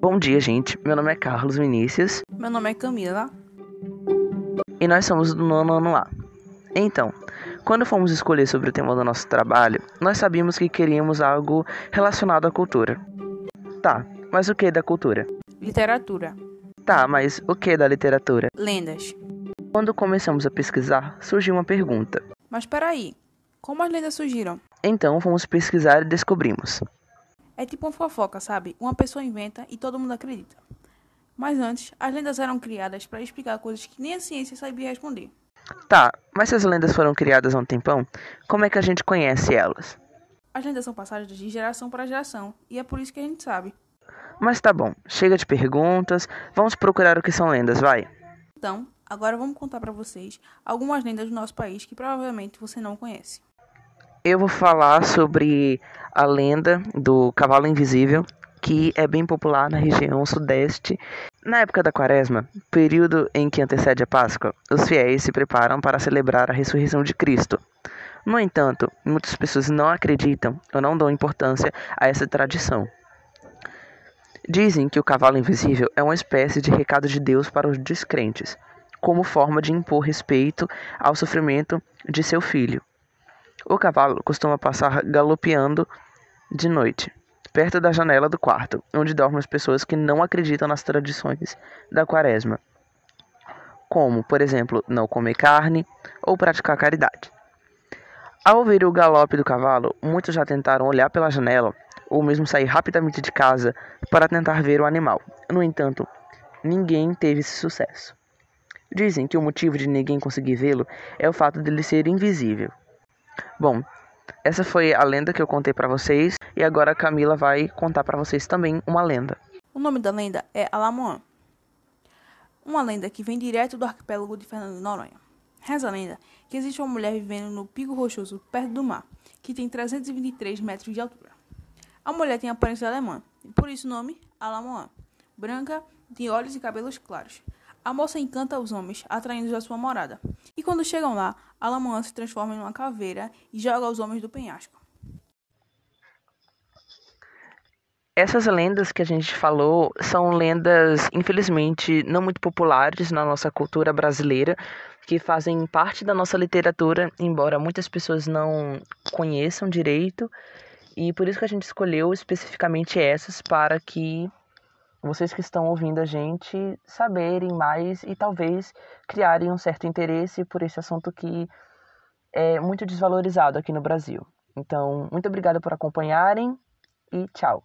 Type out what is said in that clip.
Bom dia, gente. Meu nome é Carlos Vinícius. Meu nome é Camila. E nós somos do nono ano A. Então, quando fomos escolher sobre o tema do nosso trabalho, nós sabíamos que queríamos algo relacionado à cultura. Tá, mas o que da cultura? Literatura. Tá, mas o que da literatura? Lendas. Quando começamos a pesquisar, surgiu uma pergunta. Mas peraí, como as lendas surgiram? Então fomos pesquisar e descobrimos. É tipo uma fofoca, sabe? Uma pessoa inventa e todo mundo acredita. Mas antes, as lendas eram criadas para explicar coisas que nem a ciência sabia responder. Tá, mas se as lendas foram criadas há um tempão, como é que a gente conhece elas? As lendas são passadas de geração para geração, e é por isso que a gente sabe. Mas tá bom, chega de perguntas, vamos procurar o que são lendas, vai. Então, agora vamos contar para vocês algumas lendas do nosso país que provavelmente você não conhece. Eu vou falar sobre a lenda do cavalo invisível, que é bem popular na região sudeste. Na época da quaresma, período em que antecede a Páscoa, os fiéis se preparam para celebrar a ressurreição de Cristo. No entanto, muitas pessoas não acreditam ou não dão importância a essa tradição. Dizem que o cavalo invisível é uma espécie de recado de Deus para os descrentes, como forma de impor respeito ao sofrimento de seu filho. O cavalo costuma passar galopeando de noite, perto da janela do quarto, onde dormem as pessoas que não acreditam nas tradições da quaresma, como, por exemplo, não comer carne ou praticar caridade. Ao ouvir o galope do cavalo, muitos já tentaram olhar pela janela ou mesmo sair rapidamente de casa para tentar ver o animal. No entanto, ninguém teve esse sucesso. Dizem que o motivo de ninguém conseguir vê-lo é o fato dele ser invisível. Bom, essa foi a lenda que eu contei para vocês e agora a Camila vai contar para vocês também uma lenda. O nome da lenda é Alamoan. Uma lenda que vem direto do arquipélago de Fernando de Noronha. Reza a lenda que existe uma mulher vivendo no Pico Rochoso, perto do mar, que tem 323 metros de altura. A mulher tem aparência alemã, e por isso o nome Alamoan. Branca, de olhos e cabelos claros. A moça encanta os homens, atraindo-os à sua morada. E quando chegam lá, Alamoan se transforma em uma caveira e joga os homens do penhasco. Essas lendas que a gente falou são lendas, infelizmente, não muito populares na nossa cultura brasileira, que fazem parte da nossa literatura, embora muitas pessoas não conheçam direito. E por isso que a gente escolheu especificamente essas para que vocês que estão ouvindo a gente saberem mais e talvez criarem um certo interesse por esse assunto que é muito desvalorizado aqui no Brasil. Então, muito obrigada por acompanharem e tchau.